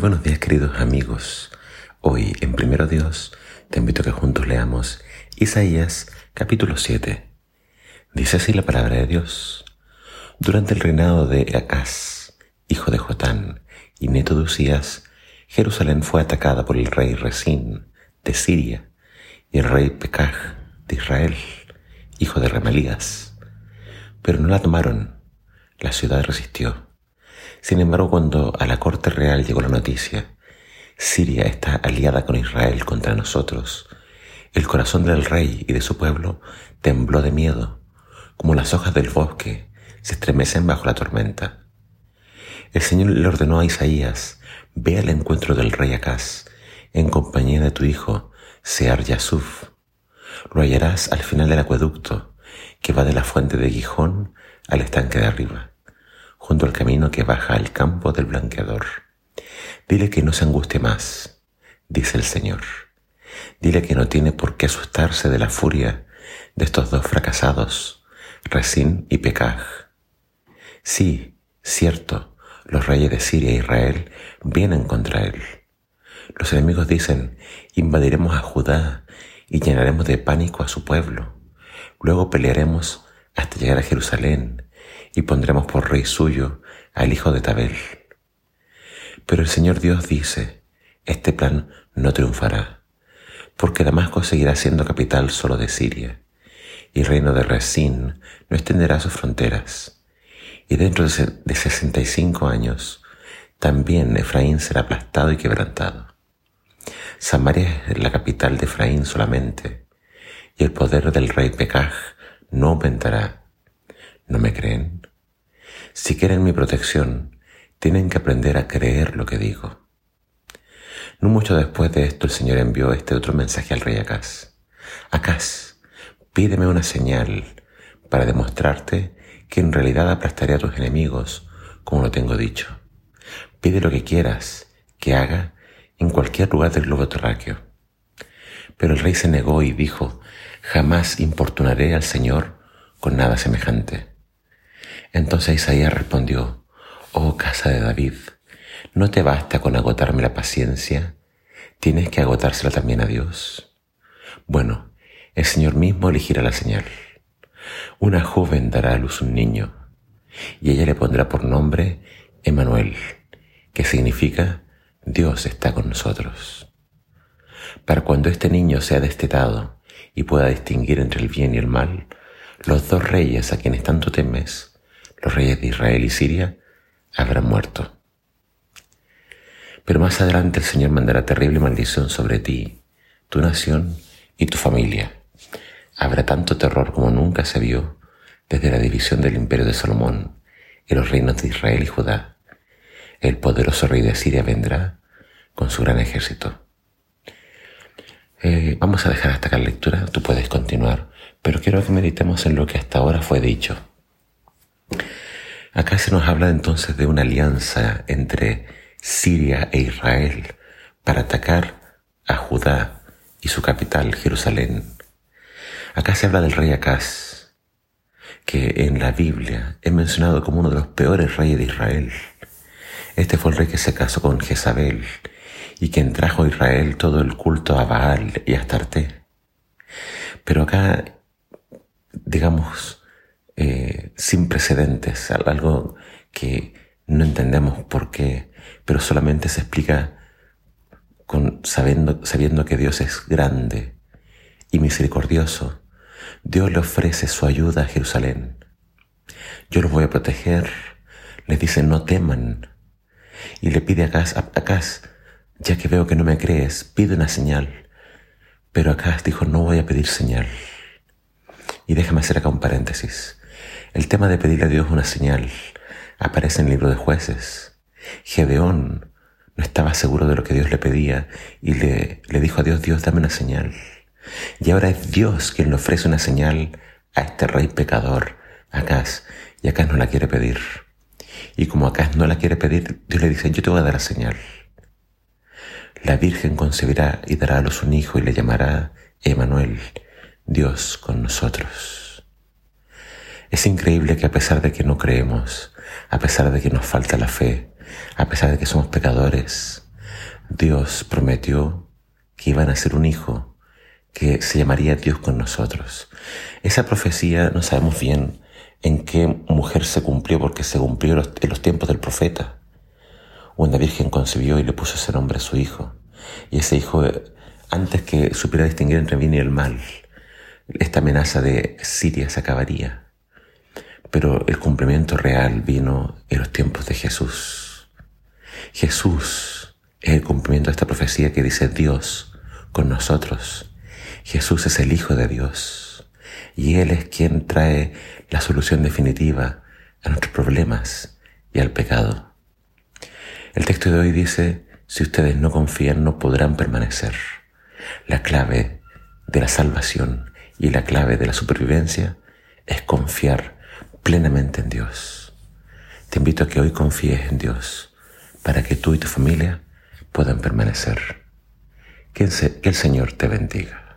buenos días queridos amigos. Hoy en Primero Dios te invito a que juntos leamos Isaías capítulo 7. Dice así la palabra de Dios. Durante el reinado de Acaz, hijo de Jotán y neto de Usías, Jerusalén fue atacada por el rey Resín de Siria y el rey Pekaj de Israel, hijo de Remalías. Pero no la tomaron, la ciudad resistió. Sin embargo, cuando a la corte real llegó la noticia, Siria está aliada con Israel contra nosotros, el corazón del rey y de su pueblo tembló de miedo, como las hojas del bosque se estremecen bajo la tormenta. El Señor le ordenó a Isaías, ve al encuentro del rey Acaz, en compañía de tu hijo, Sear Yasuf. Lo hallarás al final del acueducto, que va de la fuente de Gijón al estanque de arriba, junto al camino que baja al campo del blanqueador. Dile que no se angustie más, dice el Señor. Dile que no tiene por qué asustarse de la furia de estos dos fracasados, Resín y Pekaj. Sí, cierto, los reyes de Siria e Israel vienen contra él. Los enemigos dicen, invadiremos a Judá y llenaremos de pánico a su pueblo. Luego pelearemos hasta llegar a Jerusalén y pondremos por rey suyo al hijo de Tabel. Pero el Señor Dios dice, este plan no triunfará, porque Damasco seguirá siendo capital solo de Siria, y el reino de Resín no extenderá sus fronteras y dentro de sesenta y cinco años también Efraín será aplastado y quebrantado. Samaria es la capital de Efraín solamente, y el poder del rey Pekaj no aumentará. ¿No me creen? Si quieren mi protección, tienen que aprender a creer lo que digo. No mucho después de esto el Señor envió este otro mensaje al rey Acaz. Acaz, pídeme una señal para demostrarte que en realidad aplastaré a tus enemigos, como lo tengo dicho. Pide lo que quieras que haga en cualquier lugar del globo terráqueo. Pero el rey se negó y dijo, jamás importunaré al Señor con nada semejante. Entonces Isaías respondió, oh casa de David, ¿no te basta con agotarme la paciencia? ¿Tienes que agotársela también a Dios? Bueno, el Señor mismo elegirá la señal. Una joven dará a luz un niño, y ella le pondrá por nombre Emanuel, que significa Dios está con nosotros. Para cuando este niño sea destetado y pueda distinguir entre el bien y el mal, los dos reyes a quienes tanto temes, los reyes de Israel y Siria, habrán muerto. Pero más adelante el Señor mandará terrible maldición sobre ti, tu nación y tu familia Habrá tanto terror como nunca se vio desde la división del imperio de Salomón y los reinos de Israel y Judá. El poderoso rey de Siria vendrá con su gran ejército. Eh, vamos a dejar hasta acá la lectura, tú puedes continuar, pero quiero que meditemos en lo que hasta ahora fue dicho. Acá se nos habla entonces de una alianza entre Siria e Israel para atacar a Judá y su capital, Jerusalén. Acá se habla del rey Acaz, que en la Biblia es mencionado como uno de los peores reyes de Israel. Este fue el rey que se casó con Jezabel y quien trajo a Israel todo el culto a Baal y a Astarte. Pero acá, digamos, eh, sin precedentes, algo que no entendemos por qué, pero solamente se explica sabiendo, que Dios es grande y misericordioso Dios le ofrece su ayuda a Jerusalén. Yo los voy a proteger. Les dice, no teman. Y le pide a Acaz, ya que veo que no me crees, pide una señal. Pero Acaz dijo, no voy a pedir señal. Y déjame hacer acá un paréntesis. El tema de pedirle a Dios una señal aparece en el libro de jueces. Gedeón no estaba seguro de lo que Dios le pedía y le, le dijo a Dios, Dios, dame una señal. Y ahora es Dios quien le ofrece una señal a este rey pecador, Acaz, y Acaz no la quiere pedir. Y como Acaz no la quiere pedir, Dios le dice, yo te voy a dar la señal. La Virgen concebirá y dará a luz un hijo y le llamará Emanuel, Dios con nosotros. Es increíble que a pesar de que no creemos, a pesar de que nos falta la fe, a pesar de que somos pecadores, Dios prometió que iban a ser un hijo que se llamaría Dios con nosotros. Esa profecía no sabemos bien en qué mujer se cumplió porque se cumplió en los tiempos del profeta. Una virgen concibió y le puso ese nombre a su hijo. Y ese hijo, antes que supiera distinguir entre bien y el mal, esta amenaza de Siria se acabaría. Pero el cumplimiento real vino en los tiempos de Jesús. Jesús es el cumplimiento de esta profecía que dice Dios con nosotros. Jesús es el Hijo de Dios y Él es quien trae la solución definitiva a nuestros problemas y al pecado. El texto de hoy dice, si ustedes no confían no podrán permanecer. La clave de la salvación y la clave de la supervivencia es confiar plenamente en Dios. Te invito a que hoy confíes en Dios para que tú y tu familia puedan permanecer. Que el Señor te bendiga.